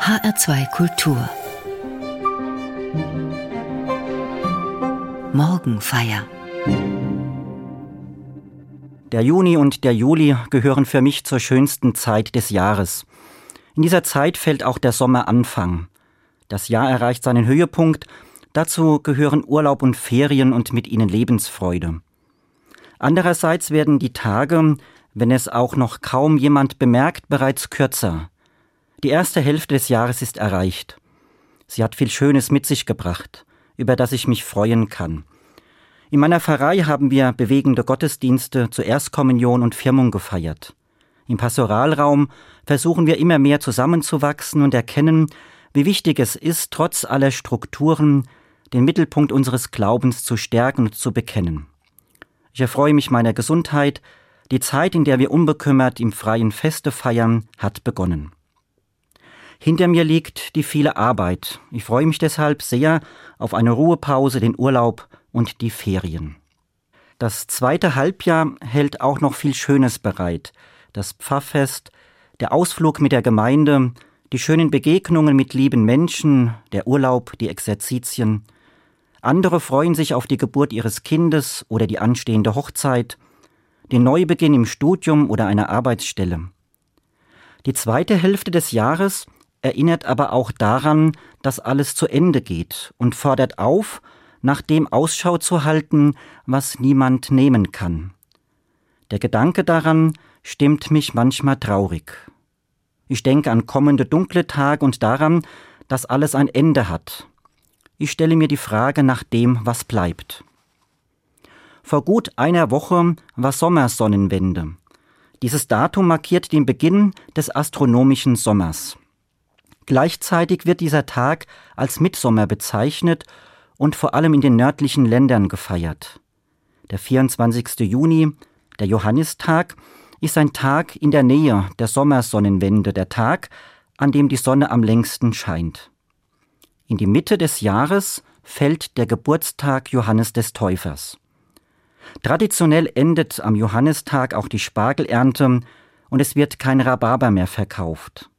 HR2 Kultur Morgenfeier Der Juni und der Juli gehören für mich zur schönsten Zeit des Jahres. In dieser Zeit fällt auch der Sommeranfang. Das Jahr erreicht seinen Höhepunkt, dazu gehören Urlaub und Ferien und mit ihnen Lebensfreude. Andererseits werden die Tage, wenn es auch noch kaum jemand bemerkt, bereits kürzer. Die erste Hälfte des Jahres ist erreicht. Sie hat viel Schönes mit sich gebracht, über das ich mich freuen kann. In meiner Pfarrei haben wir bewegende Gottesdienste zur Erstkommunion und Firmung gefeiert. Im Pastoralraum versuchen wir immer mehr zusammenzuwachsen und erkennen, wie wichtig es ist, trotz aller Strukturen den Mittelpunkt unseres Glaubens zu stärken und zu bekennen. Ich erfreue mich meiner Gesundheit. Die Zeit, in der wir unbekümmert im freien Feste feiern, hat begonnen. Hinter mir liegt die viele Arbeit. Ich freue mich deshalb sehr auf eine Ruhepause, den Urlaub und die Ferien. Das zweite Halbjahr hält auch noch viel Schönes bereit. Das Pfarrfest, der Ausflug mit der Gemeinde, die schönen Begegnungen mit lieben Menschen, der Urlaub, die Exerzitien – andere freuen sich auf die Geburt ihres Kindes oder die anstehende Hochzeit, den Neubeginn im Studium oder einer Arbeitsstelle. Die zweite Hälfte des Jahres erinnert aber auch daran, dass alles zu Ende geht und fordert auf, nach dem Ausschau zu halten, was niemand nehmen kann. Der Gedanke daran stimmt mich manchmal traurig. Ich denke an kommende dunkle Tage und daran, dass alles ein Ende hat, ich stelle mir die Frage nach dem, was bleibt. Vor gut einer Woche war Sommersonnenwende. Dieses Datum markiert den Beginn des astronomischen Sommers. Gleichzeitig wird dieser Tag als Mitsommer bezeichnet und vor allem in den nördlichen Ländern gefeiert. Der 24. Juni, der Johannistag, ist ein Tag in der Nähe der Sommersonnenwende, der Tag, an dem die Sonne am längsten scheint. In die Mitte des Jahres fällt der Geburtstag Johannes des Täufers. Traditionell endet am Johannistag auch die Spargelernte und es wird kein Rhabarber mehr verkauft.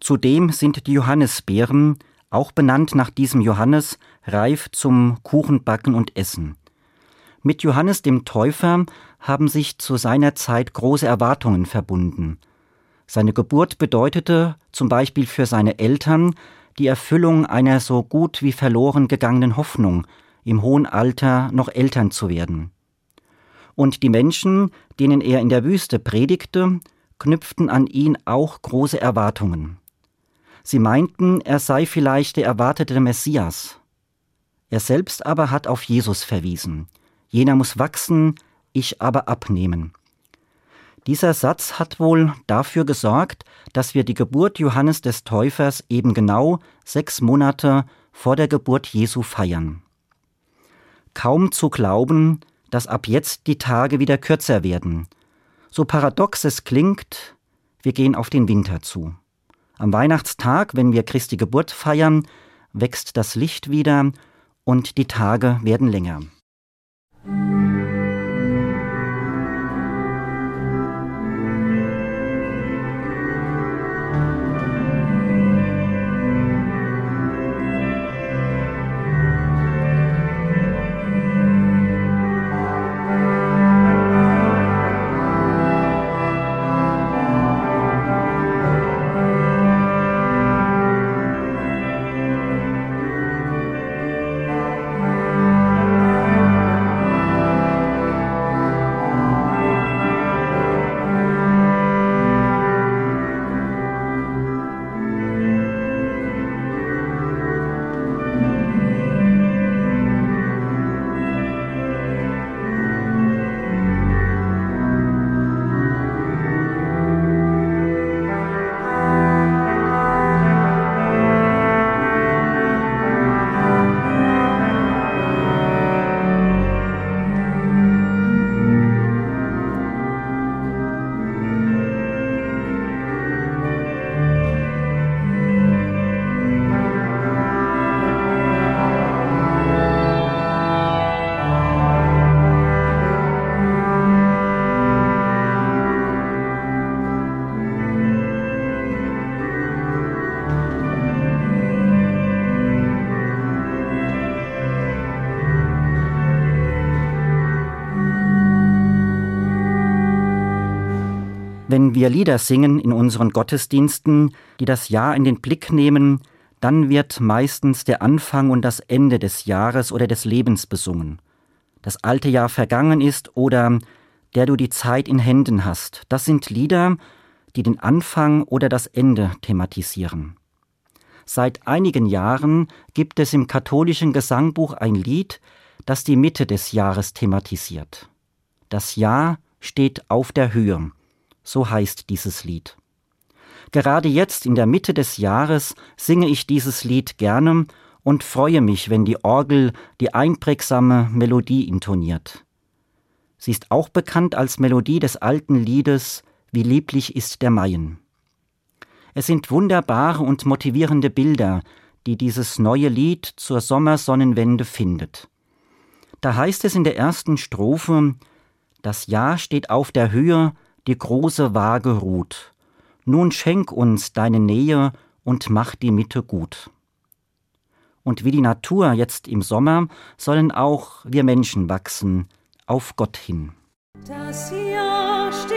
Zudem sind die Johannisbeeren, auch benannt nach diesem Johannes, reif zum Kuchenbacken und Essen. Mit Johannes dem Täufer haben sich zu seiner Zeit große Erwartungen verbunden. Seine Geburt bedeutete zum Beispiel für seine Eltern die Erfüllung einer so gut wie verloren gegangenen Hoffnung, im hohen Alter noch Eltern zu werden. Und die Menschen, denen er in der Wüste predigte, knüpften an ihn auch große Erwartungen. Sie meinten, er sei vielleicht der erwartete Messias. Er selbst aber hat auf Jesus verwiesen. Jener muss wachsen, ich aber abnehmen. Dieser Satz hat wohl dafür gesorgt, dass wir die Geburt Johannes des Täufers eben genau sechs Monate vor der Geburt Jesu feiern. Kaum zu glauben, dass ab jetzt die Tage wieder kürzer werden. So paradox es klingt, wir gehen auf den Winter zu. Am Weihnachtstag, wenn wir Christi Geburt feiern, wächst das Licht wieder und die Tage werden länger. Wir Lieder singen in unseren Gottesdiensten, die das Jahr in den Blick nehmen, dann wird meistens der Anfang und das Ende des Jahres oder des Lebens besungen. Das alte Jahr vergangen ist oder der du die Zeit in Händen hast. Das sind Lieder, die den Anfang oder das Ende thematisieren. Seit einigen Jahren gibt es im katholischen Gesangbuch ein Lied, das die Mitte des Jahres thematisiert. Das Jahr steht auf der Höhe, so heißt dieses Lied. Gerade jetzt in der Mitte des Jahres singe ich dieses Lied gerne und freue mich, wenn die Orgel die einprägsame Melodie intoniert. Sie ist auch bekannt als Melodie des alten Liedes Wie lieblich ist der Maien. Es sind wunderbare und motivierende Bilder, die dieses neue Lied zur Sommersonnenwende findet. Da heißt es in der ersten Strophe, das Jahr steht auf der Höhe, die große Waage ruht. Nun schenk uns deine Nähe und mach die Mitte gut. Und wie die Natur jetzt im Sommer, sollen auch wir Menschen wachsen, auf Gott hin. Das Jahr steht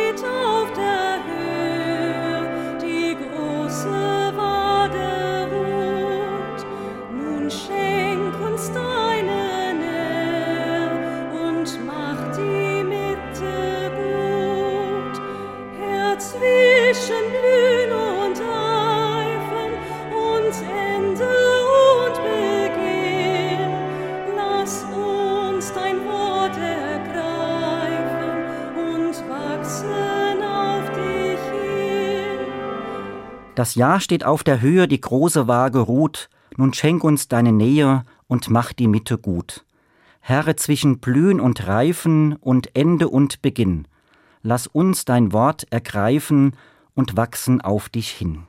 Das Jahr steht auf der Höhe, die große Waage ruht, nun schenk uns deine Nähe und mach die Mitte gut. Herr, zwischen Blühen und Reifen und Ende und Beginn, lass uns dein Wort ergreifen und wachsen auf dich hin.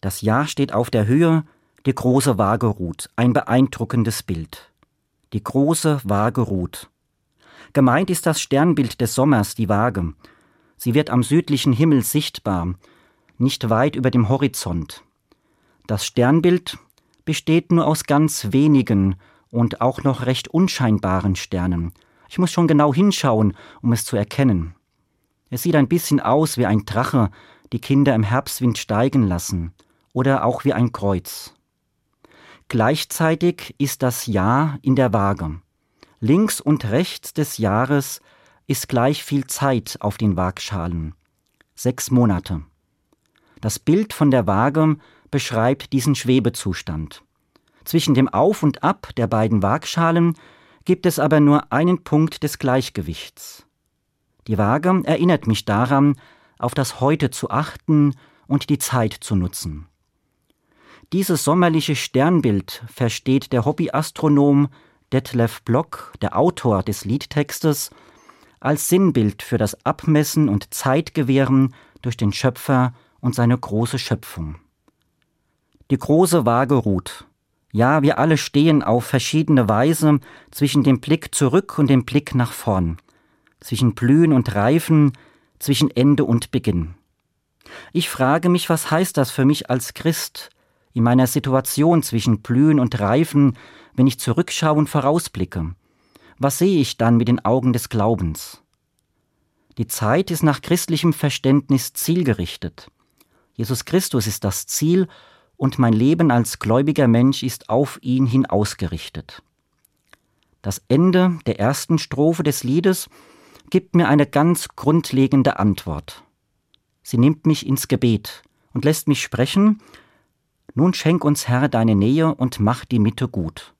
Das Jahr steht auf der Höhe, die große Waage ruht, ein beeindruckendes Bild. Die große Waage ruht. Gemeint ist das Sternbild des Sommers, die Waage. Sie wird am südlichen Himmel sichtbar, nicht weit über dem Horizont. Das Sternbild besteht nur aus ganz wenigen und auch noch recht unscheinbaren Sternen. Ich muss schon genau hinschauen, um es zu erkennen. Es sieht ein bisschen aus wie ein Drache, die Kinder im Herbstwind steigen lassen, oder auch wie ein Kreuz. Gleichzeitig ist das Jahr in der Waage. Links und rechts des Jahres ist gleich viel Zeit auf den Waagschalen. Sechs Monate. Das Bild von der Waage beschreibt diesen Schwebezustand. Zwischen dem Auf und Ab der beiden Waagschalen gibt es aber nur einen Punkt des Gleichgewichts. Die Waage erinnert mich daran, auf das Heute zu achten und die Zeit zu nutzen. Dieses sommerliche Sternbild versteht der Hobbyastronom Detlef Block, der Autor des Liedtextes, als Sinnbild für das Abmessen und Zeitgewähren durch den Schöpfer und seine große Schöpfung. Die große Waage ruht. Ja, wir alle stehen auf verschiedene Weise zwischen dem Blick zurück und dem Blick nach vorn, zwischen Blühen und Reifen, zwischen Ende und Beginn. Ich frage mich, was heißt das für mich als Christ in meiner Situation zwischen Blühen und Reifen, wenn ich zurückschaue und vorausblicke? Was sehe ich dann mit den Augen des Glaubens? Die Zeit ist nach christlichem Verständnis zielgerichtet. Jesus Christus ist das Ziel und mein Leben als gläubiger Mensch ist auf ihn hin ausgerichtet. Das Ende der ersten Strophe des Liedes gibt mir eine ganz grundlegende Antwort. Sie nimmt mich ins Gebet und lässt mich sprechen, nun schenk uns Herr deine Nähe und mach die Mitte gut.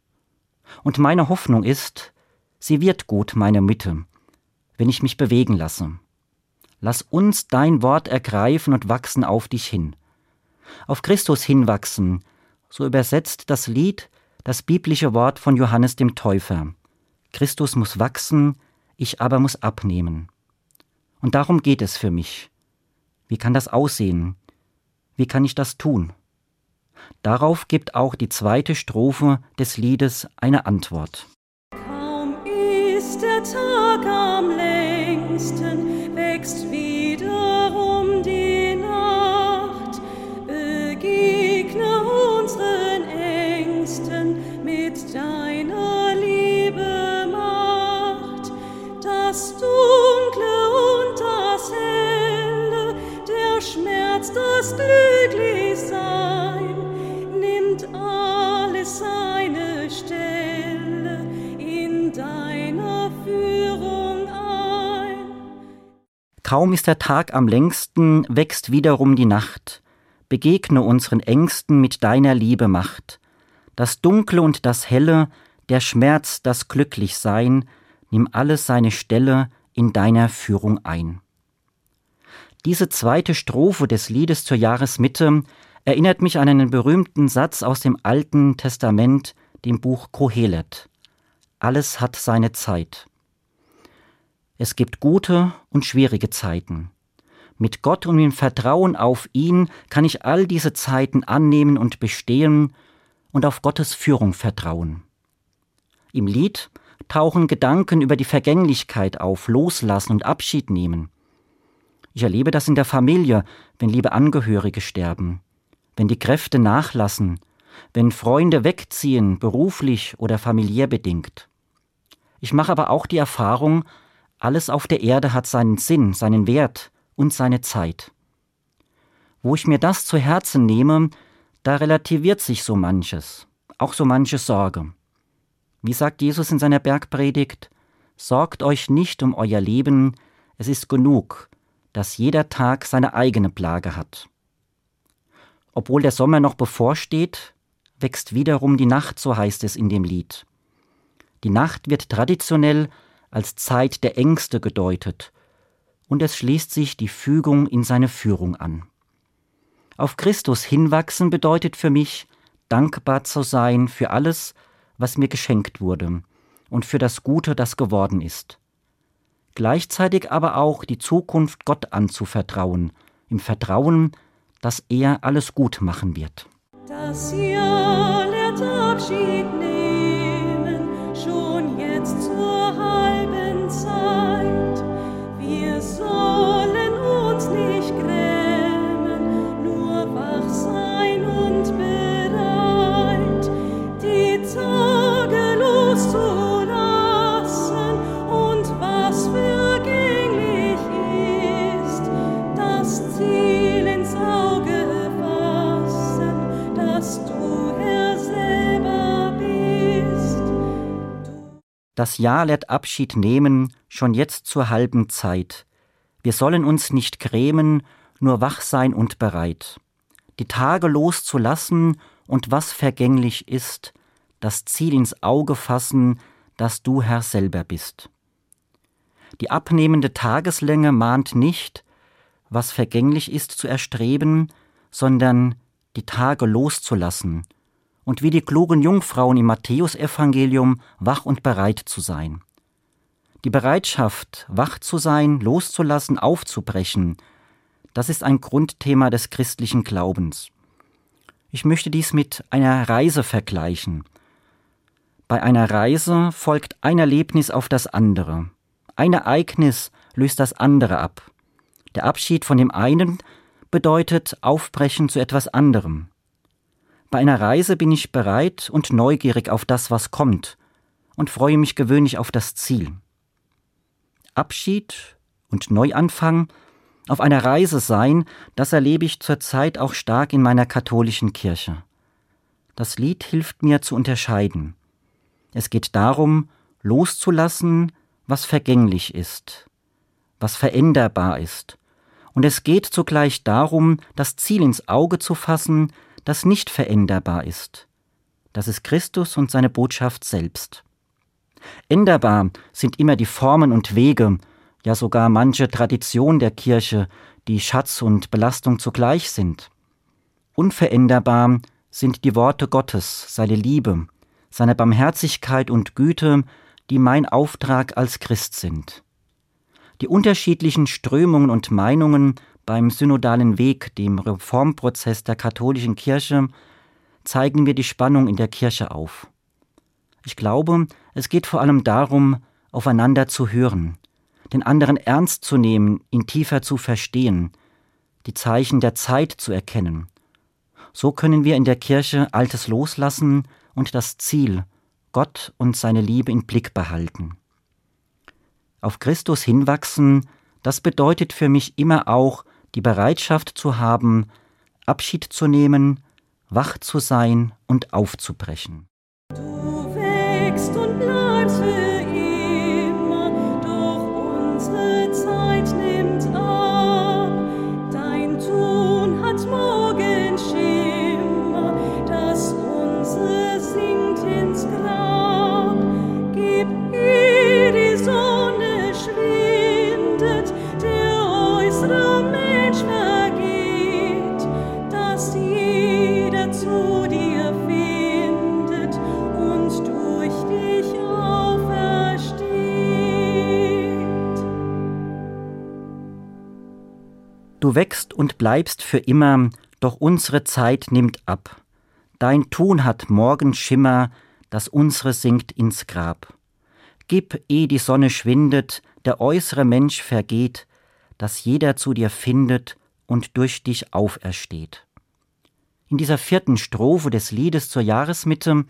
Und meine Hoffnung ist, sie wird gut, meine Mitte, wenn ich mich bewegen lasse. Lass uns dein Wort ergreifen und wachsen auf dich hin. Auf Christus hinwachsen, so übersetzt das Lied das biblische Wort von Johannes dem Täufer. Christus muss wachsen, ich aber muss abnehmen. Und darum geht es für mich. Wie kann das aussehen? Wie kann ich das tun? Darauf gibt auch die zweite Strophe des Liedes eine Antwort. Kaum ist der Tag am längsten, Kaum ist der Tag am längsten, wächst wiederum die Nacht. Begegne unseren Ängsten mit deiner Liebe Macht. Das Dunkle und das Helle, der Schmerz, das Glücklichsein, nimm alles seine Stelle in deiner Führung ein. Diese zweite Strophe des Liedes zur Jahresmitte erinnert mich an einen berühmten Satz aus dem Alten Testament, dem Buch Kohelet. Alles hat seine Zeit. Es gibt gute und schwierige Zeiten. Mit Gott und im Vertrauen auf ihn kann ich all diese Zeiten annehmen und bestehen und auf Gottes Führung vertrauen. Im Lied tauchen Gedanken über die Vergänglichkeit auf, loslassen und Abschied nehmen. Ich erlebe das in der Familie, wenn liebe Angehörige sterben, wenn die Kräfte nachlassen, wenn Freunde wegziehen, beruflich oder familiär bedingt. Ich mache aber auch die Erfahrung, alles auf der Erde hat seinen Sinn, seinen Wert und seine Zeit. Wo ich mir das zu Herzen nehme, da relativiert sich so manches, auch so manche Sorge. Wie sagt Jesus in seiner Bergpredigt? Sorgt euch nicht um euer Leben, es ist genug, dass jeder Tag seine eigene Plage hat. Obwohl der Sommer noch bevorsteht, wächst wiederum die Nacht, so heißt es in dem Lied. Die Nacht wird traditionell als Zeit der Ängste gedeutet, und es schließt sich die Fügung in seine Führung an. Auf Christus hinwachsen bedeutet für mich, dankbar zu sein für alles, was mir geschenkt wurde, und für das Gute, das geworden ist gleichzeitig aber auch die Zukunft Gott anzuvertrauen, im Vertrauen, dass er alles gut machen wird. Das Jahr lehrt Abschied Das Jahr lehrt Abschied nehmen, schon jetzt zur halben Zeit. Wir sollen uns nicht grämen, nur wach sein und bereit. Die Tage loszulassen und was vergänglich ist, das Ziel ins Auge fassen, dass du Herr selber bist. Die abnehmende Tageslänge mahnt nicht, was vergänglich ist zu erstreben, sondern die Tage loszulassen und wie die klugen Jungfrauen im Matthäusevangelium wach und bereit zu sein. Die Bereitschaft, wach zu sein, loszulassen, aufzubrechen, das ist ein Grundthema des christlichen Glaubens. Ich möchte dies mit einer Reise vergleichen. Bei einer Reise folgt ein Erlebnis auf das andere. Ein Ereignis löst das andere ab. Der Abschied von dem einen bedeutet Aufbrechen zu etwas anderem. Bei einer Reise bin ich bereit und neugierig auf das, was kommt, und freue mich gewöhnlich auf das Ziel. Abschied und Neuanfang auf einer Reise sein, das erlebe ich zurzeit auch stark in meiner katholischen Kirche. Das Lied hilft mir zu unterscheiden. Es geht darum, loszulassen, was vergänglich ist, was veränderbar ist. Und es geht zugleich darum, das Ziel ins Auge zu fassen, das nicht veränderbar ist. Das ist Christus und seine Botschaft selbst. Änderbar sind immer die Formen und Wege, ja sogar manche Tradition der Kirche, die Schatz und Belastung zugleich sind. Unveränderbar sind die Worte Gottes, seine Liebe, seine Barmherzigkeit und Güte, die mein Auftrag als Christ sind. Die unterschiedlichen Strömungen und Meinungen beim synodalen Weg, dem Reformprozess der katholischen Kirche, zeigen mir die Spannung in der Kirche auf. Ich glaube, es geht vor allem darum, aufeinander zu hören, den anderen ernst zu nehmen, ihn tiefer zu verstehen, die Zeichen der Zeit zu erkennen. So können wir in der Kirche Altes loslassen und das Ziel, Gott und seine Liebe im Blick behalten. Auf Christus hinwachsen, das bedeutet für mich immer auch, die Bereitschaft zu haben, Abschied zu nehmen, wach zu sein und aufzubrechen. Du wächst und bleibst Du wächst und bleibst für immer, doch unsere Zeit nimmt ab. Dein Tun hat Morgenschimmer, das unsere sinkt ins Grab. Gib, eh die Sonne schwindet, der äußere Mensch vergeht, dass jeder zu dir findet und durch dich aufersteht. In dieser vierten Strophe des Liedes zur Jahresmitte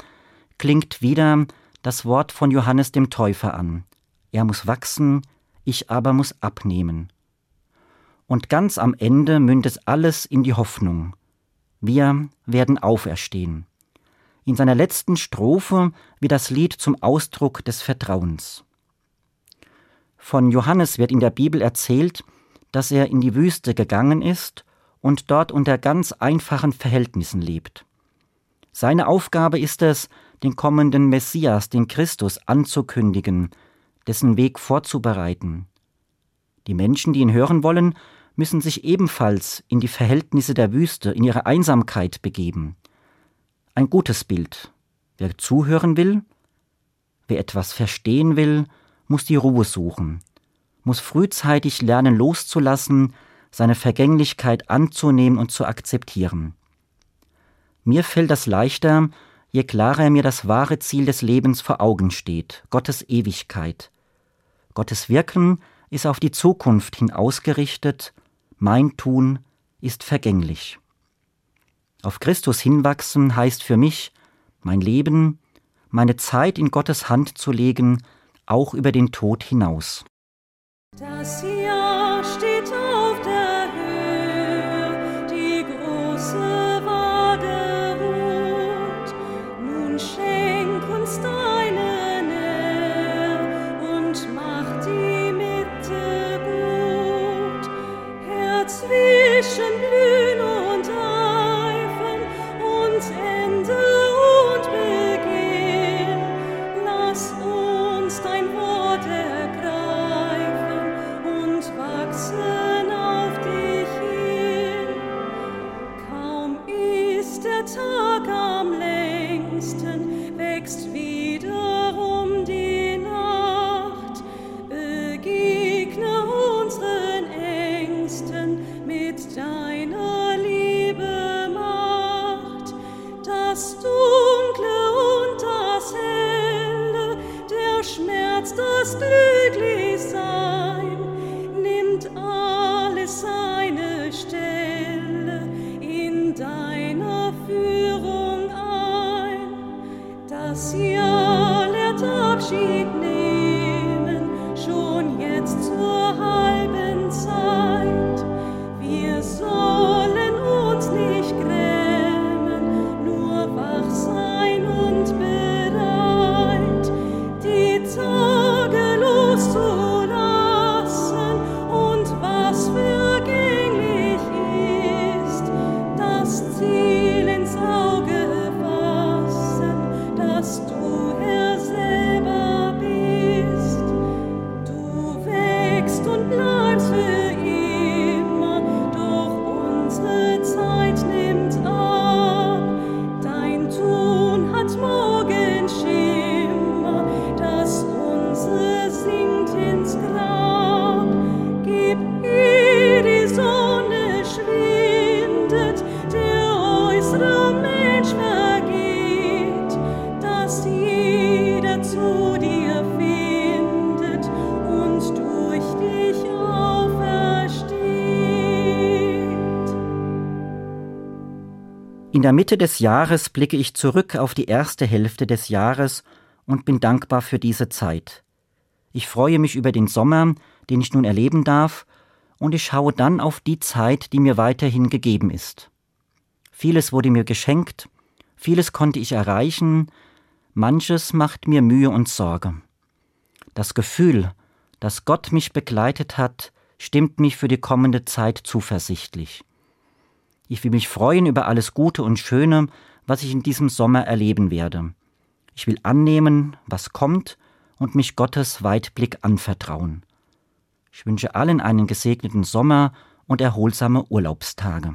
klingt wieder das Wort von Johannes dem Täufer an. Er muss wachsen, ich aber muss abnehmen. Und ganz am Ende mündet alles in die Hoffnung. Wir werden auferstehen. In seiner letzten Strophe wird das Lied zum Ausdruck des Vertrauens. Von Johannes wird in der Bibel erzählt, dass er in die Wüste gegangen ist und dort unter ganz einfachen Verhältnissen lebt. Seine Aufgabe ist es, den kommenden Messias, den Christus, anzukündigen, dessen Weg vorzubereiten. Die Menschen, die ihn hören wollen, müssen sich ebenfalls in die Verhältnisse der Wüste, in ihre Einsamkeit begeben. Ein gutes Bild. Wer zuhören will, wer etwas verstehen will, muss die Ruhe suchen, muss frühzeitig lernen loszulassen, seine Vergänglichkeit anzunehmen und zu akzeptieren. Mir fällt das leichter, je klarer mir das wahre Ziel des Lebens vor Augen steht, Gottes Ewigkeit. Gottes Wirken ist auf die Zukunft hin ausgerichtet, mein Tun ist vergänglich. Auf Christus hinwachsen heißt für mich, mein Leben, meine Zeit in Gottes Hand zu legen, auch über den Tod hinaus. Das Jahr der Mitte des Jahres blicke ich zurück auf die erste Hälfte des Jahres und bin dankbar für diese Zeit. Ich freue mich über den Sommer, den ich nun erleben darf, und ich schaue dann auf die Zeit, die mir weiterhin gegeben ist. Vieles wurde mir geschenkt, vieles konnte ich erreichen, manches macht mir Mühe und Sorge. Das Gefühl, dass Gott mich begleitet hat, stimmt mich für die kommende Zeit zuversichtlich. Ich will mich freuen über alles Gute und Schöne, was ich in diesem Sommer erleben werde. Ich will annehmen, was kommt und mich Gottes Weitblick anvertrauen. Ich wünsche allen einen gesegneten Sommer und erholsame Urlaubstage.